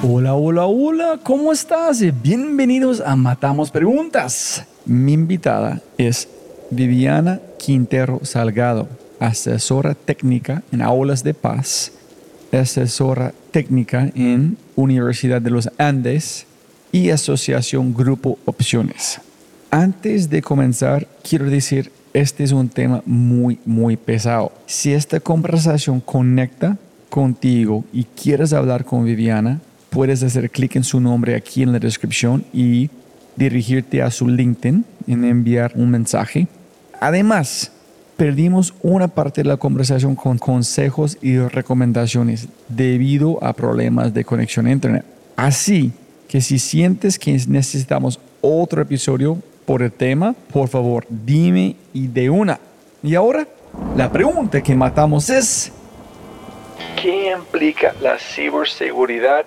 Hola, hola, hola, ¿cómo estás? Bienvenidos a Matamos Preguntas. Mi invitada es Viviana Quintero Salgado, asesora técnica en Aulas de Paz, asesora técnica en Universidad de los Andes y Asociación Grupo Opciones. Antes de comenzar, quiero decir, este es un tema muy, muy pesado. Si esta conversación conecta contigo y quieres hablar con Viviana, puedes hacer clic en su nombre aquí en la descripción y dirigirte a su LinkedIn en enviar un mensaje. Además, perdimos una parte de la conversación con consejos y recomendaciones debido a problemas de conexión a Internet. Así que si sientes que necesitamos otro episodio por el tema, por favor, dime y de una. Y ahora, la pregunta que matamos es, ¿qué implica la ciberseguridad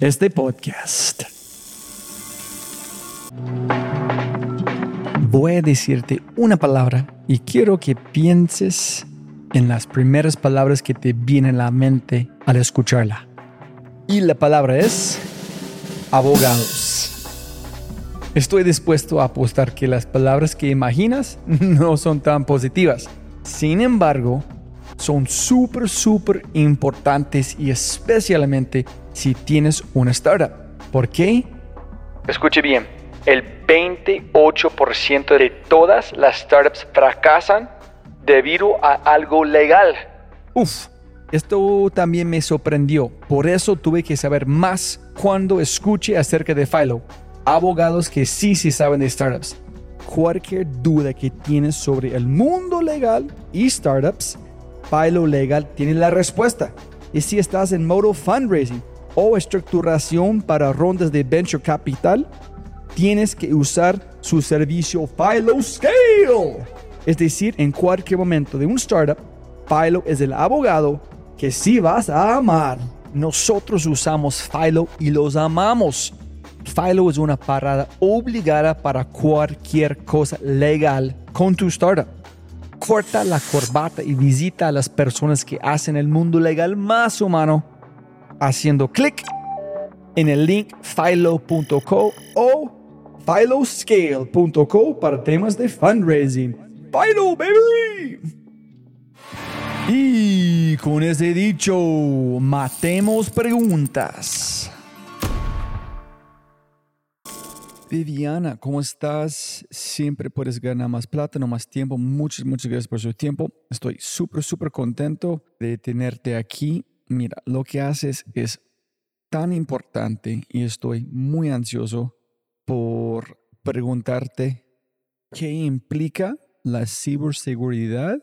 este podcast. Voy a decirte una palabra y quiero que pienses en las primeras palabras que te vienen a la mente al escucharla. Y la palabra es abogados. Estoy dispuesto a apostar que las palabras que imaginas no son tan positivas. Sin embargo, son súper, súper importantes y especialmente si tienes una startup. ¿Por qué? Escuche bien, el 28% de todas las startups fracasan debido a algo legal. Uf, esto también me sorprendió. Por eso tuve que saber más cuando escuche acerca de Philo. Abogados que sí, sí saben de startups. Cualquier duda que tienes sobre el mundo legal y startups, Philo Legal tiene la respuesta. Y si estás en modo fundraising, o estructuración para rondas de venture capital, tienes que usar su servicio Philo Scale. Es decir, en cualquier momento de un startup, Philo es el abogado que sí vas a amar. Nosotros usamos Philo y los amamos. Philo es una parada obligada para cualquier cosa legal con tu startup. Corta la corbata y visita a las personas que hacen el mundo legal más humano haciendo clic en el link philo.co o philoscale.co para temas de fundraising. Philo, baby. Y con ese dicho, matemos preguntas. Viviana, ¿cómo estás? Siempre puedes ganar más plata, no más tiempo. Muchas, muchas gracias por su tiempo. Estoy súper, súper contento de tenerte aquí mira, lo que haces es tan importante y estoy muy ansioso por preguntarte qué implica la ciberseguridad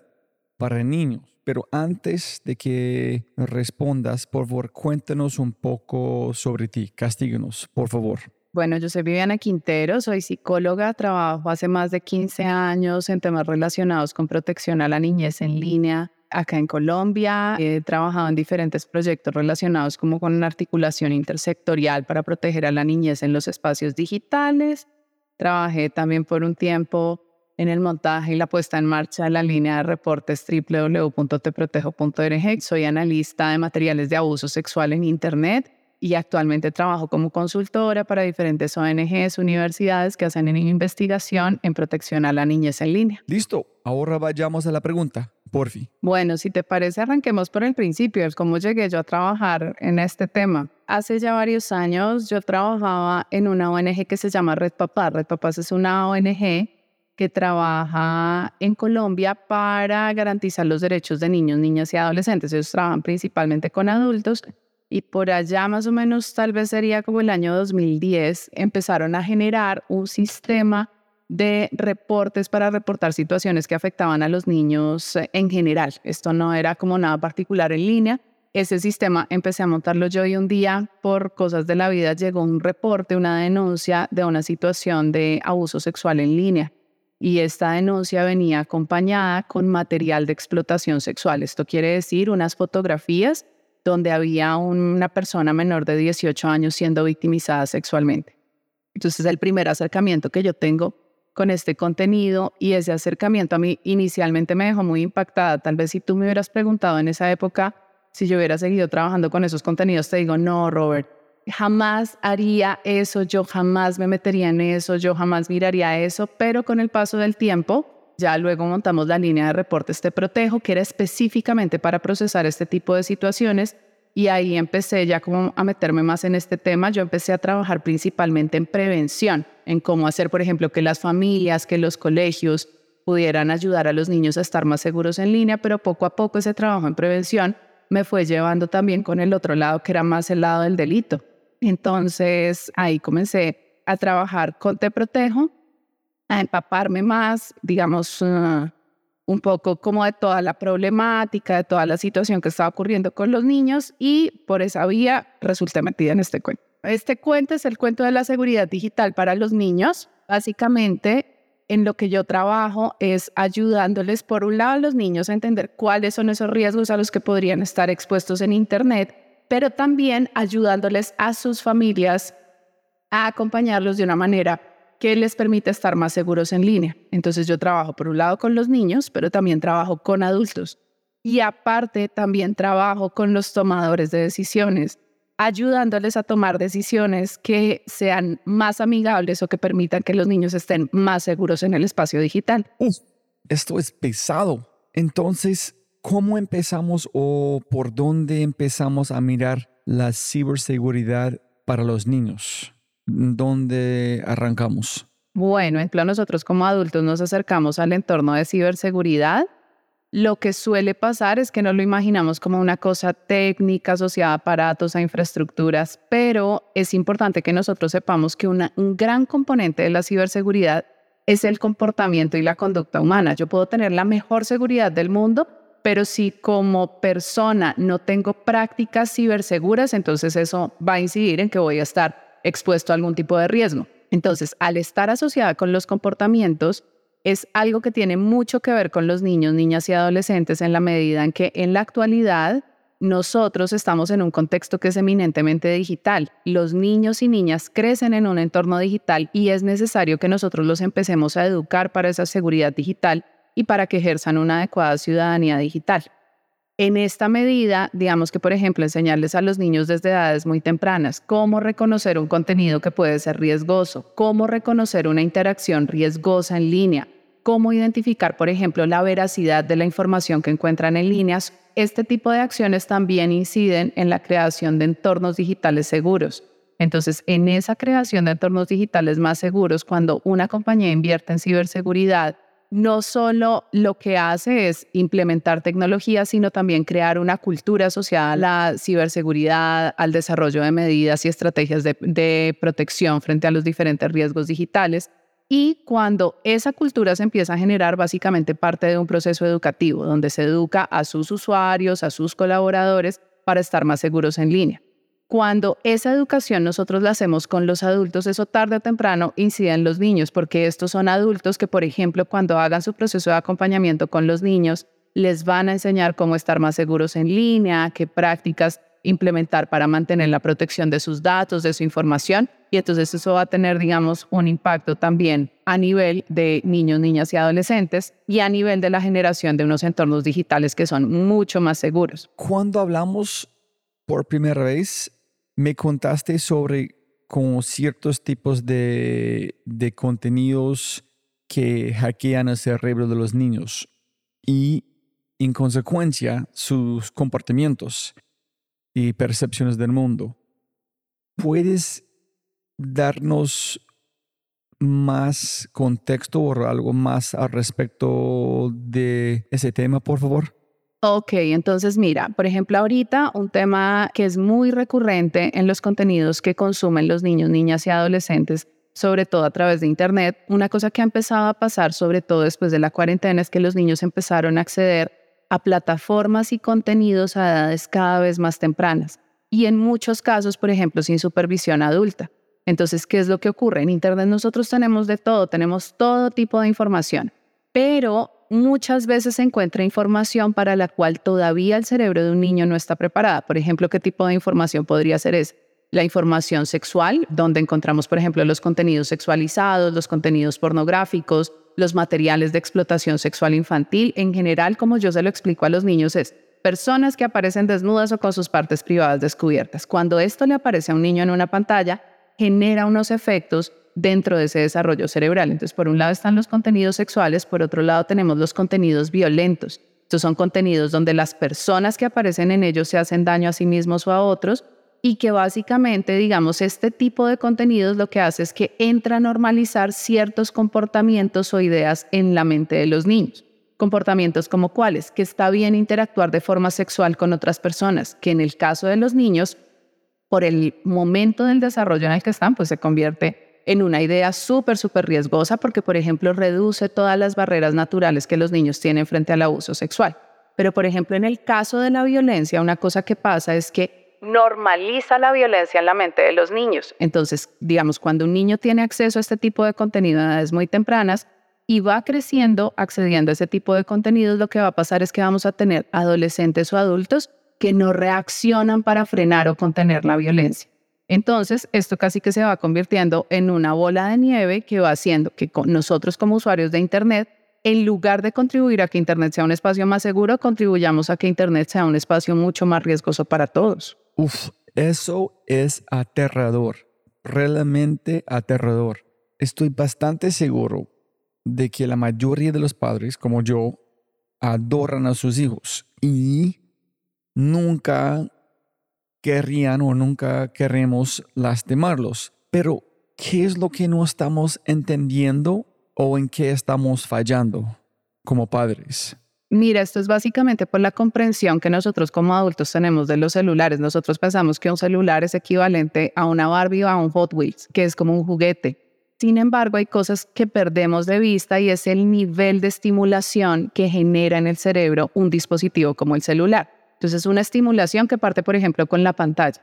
para niños. Pero antes de que respondas, por favor, cuéntanos un poco sobre ti. Castíganos, por favor. Bueno, yo soy Viviana Quintero, soy psicóloga, trabajo hace más de 15 años en temas relacionados con protección a la niñez en línea acá en Colombia. He trabajado en diferentes proyectos relacionados como con una articulación intersectorial para proteger a la niñez en los espacios digitales. Trabajé también por un tiempo en el montaje y la puesta en marcha de la línea de reportes www.teprotejo.org. Soy analista de materiales de abuso sexual en Internet y actualmente trabajo como consultora para diferentes ONGs, universidades que hacen investigación en protección a la niñez en línea. Listo, ahora vayamos a la pregunta Bueno, si te parece, arranquemos por el principio, cómo llegué yo a trabajar en este tema. Hace ya varios años yo trabajaba en una ONG que se llama Red Papás. Red Papás es una ONG que trabaja en Colombia para garantizar los derechos de niños, niñas y adolescentes. Ellos trabajan principalmente con adultos y por allá más o menos tal vez sería como el año 2010 empezaron a generar un sistema de reportes para reportar situaciones que afectaban a los niños eh, en general. Esto no era como nada particular en línea. Ese sistema empecé a montarlo yo y un día por cosas de la vida llegó un reporte, una denuncia de una situación de abuso sexual en línea. Y esta denuncia venía acompañada con material de explotación sexual. Esto quiere decir unas fotografías donde había una persona menor de 18 años siendo victimizada sexualmente. Entonces, el primer acercamiento que yo tengo con este contenido y ese acercamiento a mí inicialmente me dejó muy impactada. Tal vez si tú me hubieras preguntado en esa época si yo hubiera seguido trabajando con esos contenidos, te digo, no, Robert, jamás haría eso, yo jamás me metería en eso, yo jamás miraría eso, pero con el paso del tiempo, ya luego montamos la línea de reportes Te Protejo, que era específicamente para procesar este tipo de situaciones y ahí empecé ya como a meterme más en este tema. Yo empecé a trabajar principalmente en prevención, en cómo hacer, por ejemplo, que las familias, que los colegios pudieran ayudar a los niños a estar más seguros en línea, pero poco a poco ese trabajo en prevención me fue llevando también con el otro lado, que era más el lado del delito. Entonces ahí comencé a trabajar con Te Protejo, a empaparme más, digamos, uh, un poco como de toda la problemática, de toda la situación que estaba ocurriendo con los niños y por esa vía resulté metida en este cuento. Este cuento es el cuento de la seguridad digital para los niños. Básicamente, en lo que yo trabajo es ayudándoles, por un lado, a los niños a entender cuáles son esos riesgos a los que podrían estar expuestos en Internet, pero también ayudándoles a sus familias a acompañarlos de una manera que les permite estar más seguros en línea. Entonces yo trabajo por un lado con los niños, pero también trabajo con adultos. Y aparte también trabajo con los tomadores de decisiones, ayudándoles a tomar decisiones que sean más amigables o que permitan que los niños estén más seguros en el espacio digital. esto es pesado. Entonces, ¿cómo empezamos o por dónde empezamos a mirar la ciberseguridad para los niños? ¿Dónde arrancamos? Bueno, ejemplo, nosotros como adultos nos acercamos al entorno de ciberseguridad. Lo que suele pasar es que no lo imaginamos como una cosa técnica asociada a aparatos, a infraestructuras, pero es importante que nosotros sepamos que un gran componente de la ciberseguridad es el comportamiento y la conducta humana. Yo puedo tener la mejor seguridad del mundo, pero si como persona no tengo prácticas ciberseguras, entonces eso va a incidir en que voy a estar expuesto a algún tipo de riesgo. Entonces, al estar asociada con los comportamientos, es algo que tiene mucho que ver con los niños, niñas y adolescentes en la medida en que en la actualidad nosotros estamos en un contexto que es eminentemente digital. Los niños y niñas crecen en un entorno digital y es necesario que nosotros los empecemos a educar para esa seguridad digital y para que ejerzan una adecuada ciudadanía digital. En esta medida, digamos que, por ejemplo, enseñarles a los niños desde edades muy tempranas cómo reconocer un contenido que puede ser riesgoso, cómo reconocer una interacción riesgosa en línea, cómo identificar, por ejemplo, la veracidad de la información que encuentran en líneas. Este tipo de acciones también inciden en la creación de entornos digitales seguros. Entonces, en esa creación de entornos digitales más seguros, cuando una compañía invierte en ciberseguridad, no solo lo que hace es implementar tecnología, sino también crear una cultura asociada a la ciberseguridad, al desarrollo de medidas y estrategias de, protección frente a los diferentes riesgos digitales. Y cuando esa cultura se empieza a generar, básicamente parte de un proceso educativo, donde se educa a sus usuarios, a sus colaboradores, para estar más seguros en línea. Cuando esa educación nosotros la hacemos con los adultos, eso tarde o temprano incide en los niños, porque estos son adultos que, por ejemplo, cuando hagan su proceso de acompañamiento con los niños, les van a enseñar cómo estar más seguros en línea, qué prácticas implementar para mantener la protección de sus datos, de su información. Y entonces eso va a tener, digamos, un impacto también a nivel de niños, niñas y adolescentes y a nivel de la generación de unos entornos digitales que son mucho más seguros. Cuando hablamos por primera vez me contaste sobre como ciertos tipos de, de contenidos que hackean el cerebro de los niños. Y en consecuencia sus comportamientos y percepciones del mundo. ¿Puedes darnos más contexto o algo más al respecto de ese tema, por favor? Ok, entonces mira, por ejemplo, ahorita un tema que es muy recurrente en los contenidos que consumen los niños, niñas y adolescentes, sobre todo a través de Internet, una cosa que ha empezado a pasar, sobre todo después de la cuarentena, es que los niños empezaron a acceder a plataformas y contenidos a edades cada vez más tempranas y en muchos casos, por ejemplo, sin supervisión adulta. Entonces, ¿qué es lo que ocurre? En Internet nosotros tenemos de todo, tenemos todo tipo de información, pero muchas veces se encuentra información para la cual todavía el cerebro de un niño no está preparada. Por ejemplo, ¿qué tipo de información podría ser esa? La información sexual, donde encontramos, por ejemplo, los contenidos sexualizados, los contenidos pornográficos, los materiales de explotación sexual infantil. En general, como yo se lo explico a los niños, es personas que aparecen desnudas o con sus partes privadas descubiertas. Cuando esto le aparece a un niño en una pantalla, genera unos efectos dentro de ese desarrollo cerebral. Entonces, por un lado están los contenidos sexuales, por otro lado tenemos los contenidos violentos. Estos son contenidos donde las personas que aparecen en ellos se hacen daño a sí mismos o a otros y que básicamente, digamos, este tipo de contenidos lo que hace es que entra a normalizar ciertos comportamientos o ideas en la mente de los niños. Comportamientos como cuáles, que está bien interactuar de forma sexual con otras personas, que en el caso de los niños por el momento del desarrollo en el que están, pues se convierte en una idea súper, súper riesgosa porque, por ejemplo, reduce todas las barreras naturales que los niños tienen frente al abuso sexual. Pero, por ejemplo, en el caso de la violencia, una cosa que pasa es que normaliza la violencia en la mente de los niños. Entonces, digamos, cuando un niño tiene acceso a este tipo de contenido a edades muy tempranas y va creciendo accediendo a ese tipo de contenidos, lo que va a pasar es que vamos a tener adolescentes o adultos que no reaccionan para frenar o contener la violencia. Entonces, esto casi que se va convirtiendo en una bola de nieve que va haciendo que nosotros como usuarios de Internet, en lugar de contribuir a que Internet sea un espacio más seguro, contribuyamos a que Internet sea un espacio mucho más riesgoso para todos. Uf, eso es aterrador, realmente aterrador. Estoy bastante seguro de que la mayoría de los padres, como yo, adoran a sus hijos y nunca querrían o nunca queremos lastimarlos. Pero, ¿qué es lo que no estamos entendiendo o en qué estamos fallando como padres? Mira, esto es básicamente por la comprensión que nosotros como adultos tenemos de los celulares. Nosotros pensamos que un celular es equivalente a una Barbie o a un Hot Wheels, que es como un juguete. Sin embargo, hay cosas que perdemos de vista y es el nivel de estimulación que genera en el cerebro un dispositivo como el celular. Entonces es una estimulación que parte, por ejemplo, con la pantalla.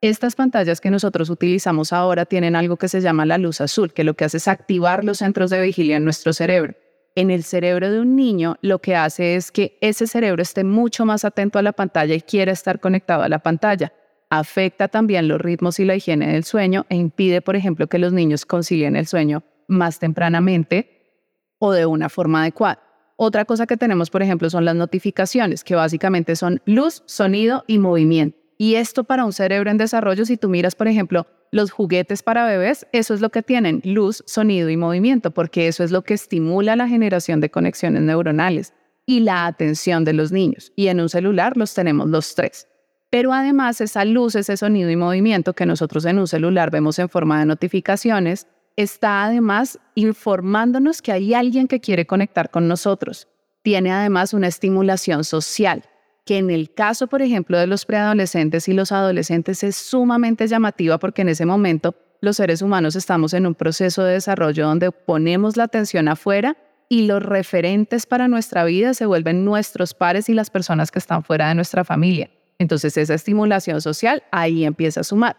Estas pantallas que nosotros utilizamos ahora tienen algo que se llama la luz azul, que lo que hace es activar los centros de vigilia en nuestro cerebro. En el cerebro de un niño lo que hace es que ese cerebro esté mucho más atento a la pantalla y quiera estar conectado a la pantalla. Afecta también los ritmos y la higiene del sueño e impide, por ejemplo, que los niños consigan el sueño más tempranamente o de una forma adecuada. Otra cosa que tenemos, por ejemplo, son las notificaciones, que básicamente son luz, sonido y movimiento. Y esto para un cerebro en desarrollo, si tú miras, por ejemplo, los juguetes para bebés, eso es lo que tienen, luz, sonido y movimiento, porque eso es lo que estimula la generación de conexiones neuronales y la atención de los niños. Y en un celular los tenemos los tres. Pero además esa luz, ese sonido y movimiento que nosotros en un celular vemos en forma de notificaciones, está además informándonos que hay alguien que quiere conectar con nosotros. Tiene además una estimulación social, que en el caso, por ejemplo, de los preadolescentes y los adolescentes es sumamente llamativa porque en ese momento los seres humanos estamos en un proceso de desarrollo donde ponemos la atención afuera y los referentes para nuestra vida se vuelven nuestros pares y las personas que están fuera de nuestra familia. Entonces esa estimulación social ahí empieza a sumar.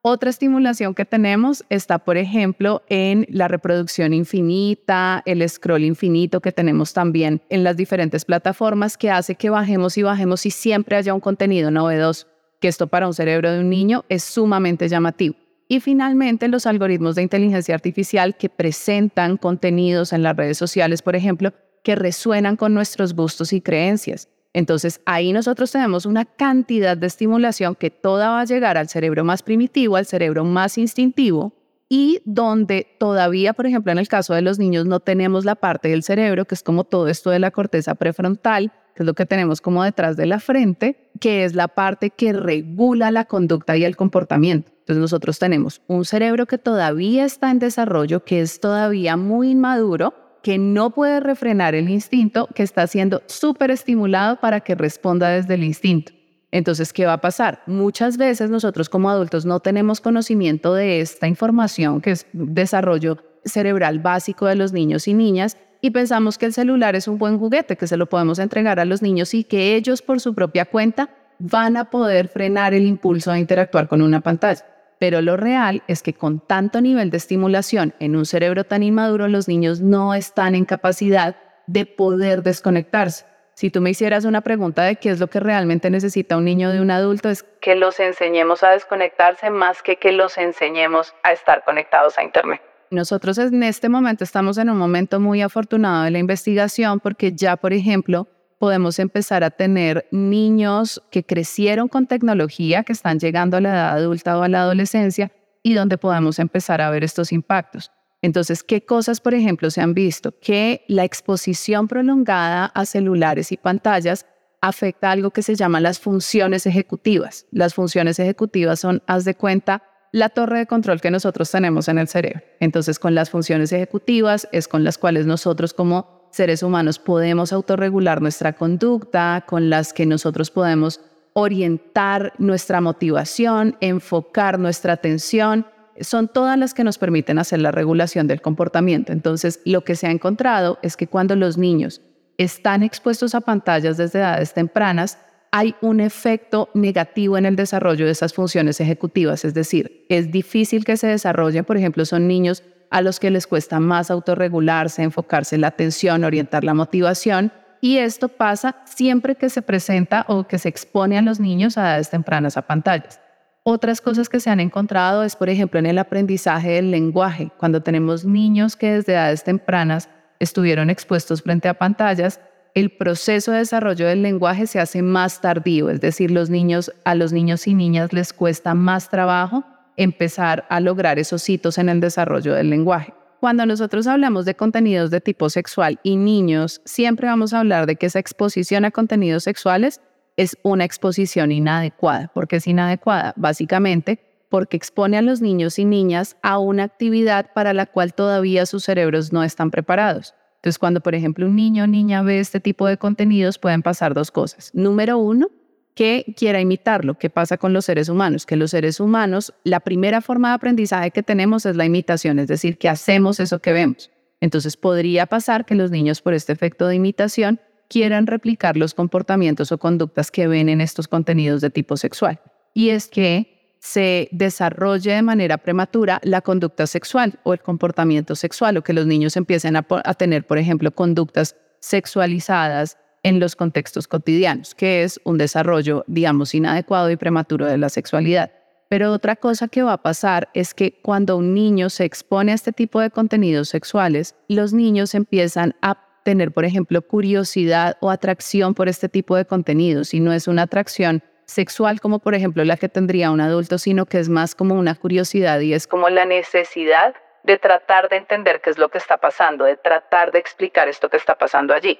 Otra estimulación que tenemos está, por ejemplo, en la reproducción infinita, el scroll infinito que tenemos también en las diferentes plataformas que hace que bajemos y bajemos y siempre haya un contenido novedoso, que esto para un cerebro de un niño es sumamente llamativo. Y finalmente, los algoritmos de inteligencia artificial que presentan contenidos en las redes sociales, por ejemplo, que resuenan con nuestros gustos y creencias. Entonces ahí nosotros tenemos una cantidad de estimulación que toda va a llegar al cerebro más primitivo, al cerebro más instintivo, y donde todavía, por ejemplo, en el caso de los niños no tenemos la parte del cerebro, que es como todo esto de la corteza prefrontal, que es lo que tenemos como detrás de la frente, que es la parte que regula la conducta y el comportamiento. Entonces nosotros tenemos un cerebro que todavía está en desarrollo, que es todavía muy inmaduro, que no puede refrenar el instinto, que está siendo súper estimulado para que responda desde el instinto. Entonces, ¿qué va a pasar? Muchas veces nosotros como adultos no tenemos conocimiento de esta información, que es desarrollo cerebral básico de los niños y niñas, y pensamos que el celular es un buen juguete, que se lo podemos entregar a los niños y que ellos por su propia cuenta van a poder frenar el impulso a interactuar con una pantalla. Pero lo real es que con tanto nivel de estimulación en un cerebro tan inmaduro, los niños no están en capacidad de poder desconectarse. Si tú me hicieras una pregunta de qué es lo que realmente necesita un niño de un adulto, es que los enseñemos a desconectarse más que que los enseñemos a estar conectados a Internet. Nosotros en este momento estamos en un momento muy afortunado de la investigación porque ya, por ejemplo, podemos empezar a tener niños que crecieron con tecnología, que están llegando a la edad adulta o a la adolescencia y donde podemos empezar a ver estos impactos. Entonces, ¿qué cosas, por ejemplo, se han visto? Que la exposición prolongada a celulares y pantallas afecta algo que se llama las funciones ejecutivas. Las funciones ejecutivas son, haz de cuenta, la torre de control que nosotros tenemos en el cerebro. Entonces, con las funciones ejecutivas es con las cuales nosotros como seres humanos podemos autorregular nuestra conducta, con las que nosotros podemos orientar nuestra motivación, enfocar nuestra atención. Son todas las que nos permiten hacer la regulación del comportamiento. Entonces, lo que se ha encontrado es que cuando los niños están expuestos a pantallas desde edades tempranas, hay un efecto negativo en el desarrollo de esas funciones ejecutivas, es decir, es difícil que se desarrollen, por ejemplo, son niños a los que les cuesta más autorregularse, enfocarse en la atención, orientar la motivación, y esto pasa siempre que se presenta o que se expone a los niños a edades tempranas a pantallas. Otras cosas que se han encontrado es, por ejemplo, en el aprendizaje del lenguaje. Cuando tenemos niños que desde edades tempranas estuvieron expuestos frente a pantallas, el proceso de desarrollo del lenguaje se hace más tardío, es decir, los niños, a los niños y niñas les cuesta más trabajo empezar a lograr esos hitos en el desarrollo del lenguaje. Cuando nosotros hablamos de contenidos de tipo sexual y niños, siempre vamos a hablar de que esa exposición a contenidos sexuales es una exposición inadecuada. porque es inadecuada? Básicamente porque expone a los niños y niñas a una actividad para la cual todavía sus cerebros no están preparados. Entonces, cuando, por ejemplo, un niño o niña ve este tipo de contenidos, pueden pasar dos cosas. Número uno, que quiera imitarlo. ¿Qué pasa con los seres humanos? Que los seres humanos, la primera forma de aprendizaje que tenemos es la imitación, es decir, que hacemos eso que vemos. Entonces, podría pasar que los niños, por este efecto de imitación, quieran replicar los comportamientos o conductas que ven en estos contenidos de tipo sexual. Y es que se desarrolle de manera prematura la conducta sexual o el comportamiento sexual o que los niños empiecen a, tener, por ejemplo, conductas sexualizadas en los contextos cotidianos, que es un desarrollo, digamos, inadecuado y prematuro de la sexualidad. Pero otra cosa que va a pasar es que cuando un niño se expone a este tipo de contenidos sexuales, los niños empiezan a tener, por ejemplo, curiosidad o atracción por este tipo de contenidos y no es una atracción sexual como por ejemplo la que tendría un adulto, sino que es más como una curiosidad y es como la necesidad de tratar de entender qué es lo que está pasando, de tratar de explicar esto que está pasando allí.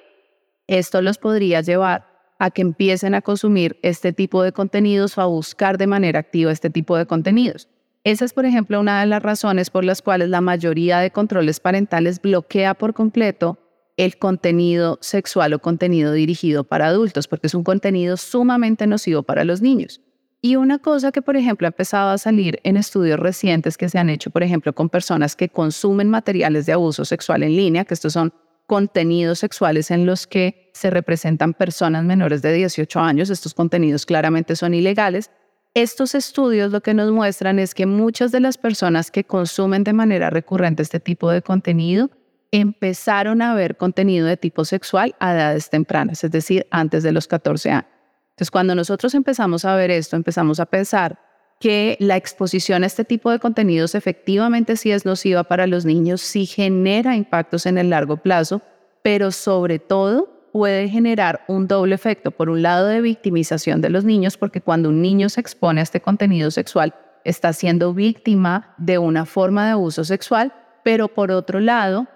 Esto los podría llevar a que empiecen a consumir este tipo de contenidos o a buscar de manera activa este tipo de contenidos. Esa es, por ejemplo, una de las razones por las cuales la mayoría de controles parentales bloquea por completo el contenido sexual o contenido dirigido para adultos, porque es un contenido sumamente nocivo para los niños. Y una cosa que, por ejemplo, ha empezado a salir en estudios recientes que se han hecho, por ejemplo, con personas que consumen materiales de abuso sexual en línea, que estos son contenidos sexuales en los que se representan personas menores de 18 años, estos contenidos claramente son ilegales. Estos estudios lo que nos muestran es que muchas de las personas que consumen de manera recurrente este tipo de contenido empezaron a ver contenido de tipo sexual a edades tempranas, es decir, antes de los 14 años. Entonces, cuando nosotros empezamos a ver esto, empezamos a pensar que la exposición a este tipo de contenidos efectivamente sí es nociva para los niños, sí genera impactos en el largo plazo, pero sobre todo puede generar un doble efecto. Por un lado, de victimización de los niños, porque cuando un niño se expone a este contenido sexual, está siendo víctima de una forma de abuso sexual, pero por otro lado,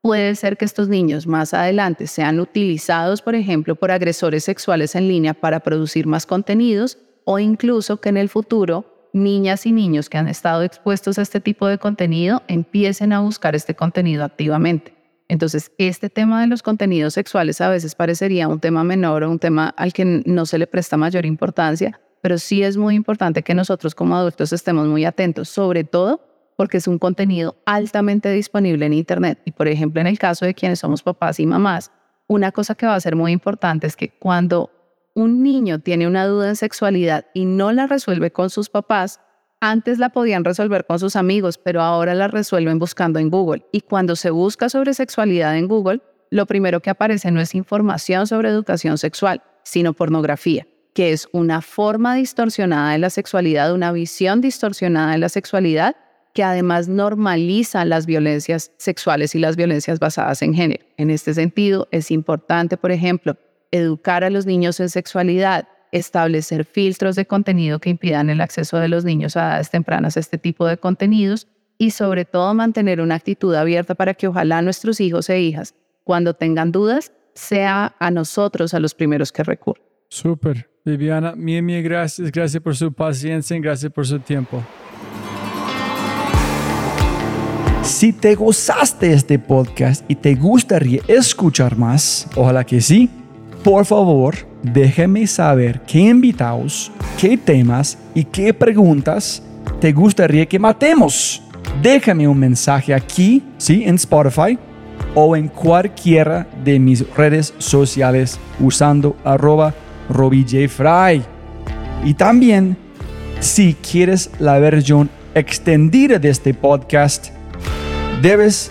puede ser que estos niños más adelante sean utilizados, por ejemplo, por agresores sexuales en línea para producir más contenidos o incluso que en el futuro niñas y niños que han estado expuestos a este tipo de contenido empiecen a buscar este contenido activamente. Entonces, este tema de los contenidos sexuales a veces parecería un tema menor o un tema al que no se le presta mayor importancia, pero sí es muy importante que nosotros como adultos estemos muy atentos, sobre todo porque es un contenido altamente disponible en Internet. Y por ejemplo, en el caso de quienes somos papás y mamás, una cosa que va a ser muy importante es que cuando un niño tiene una duda en sexualidad y no la resuelve con sus papás, antes la podían resolver con sus amigos, pero ahora la resuelven buscando en Google. Y cuando se busca sobre sexualidad en Google, lo primero que aparece no es información sobre educación sexual, sino pornografía, que es una forma distorsionada de la sexualidad, una visión distorsionada de la sexualidad que además normaliza las violencias sexuales y las violencias basadas en género. En este sentido, es importante, por ejemplo, educar a los niños en sexualidad, establecer filtros de contenido que impidan el acceso de los niños a edades tempranas a este tipo de contenidos y sobre todo mantener una actitud abierta para que ojalá nuestros hijos e hijas, cuando tengan dudas, sea a nosotros a los primeros que recurran. Súper. Viviana, mil, mil gracias. Gracias por su paciencia y gracias por su tiempo. Si te gozaste este podcast y te gustaría escuchar más, ojalá que sí por favor, déjeme saber qué invitados, qué temas y qué preguntas te gustaría que matemos. Déjame un mensaje aquí, ¿sí? En Spotify o en cualquiera de mis redes sociales usando arroba robijfry. Y también, si quieres la versión extendida de este podcast, debes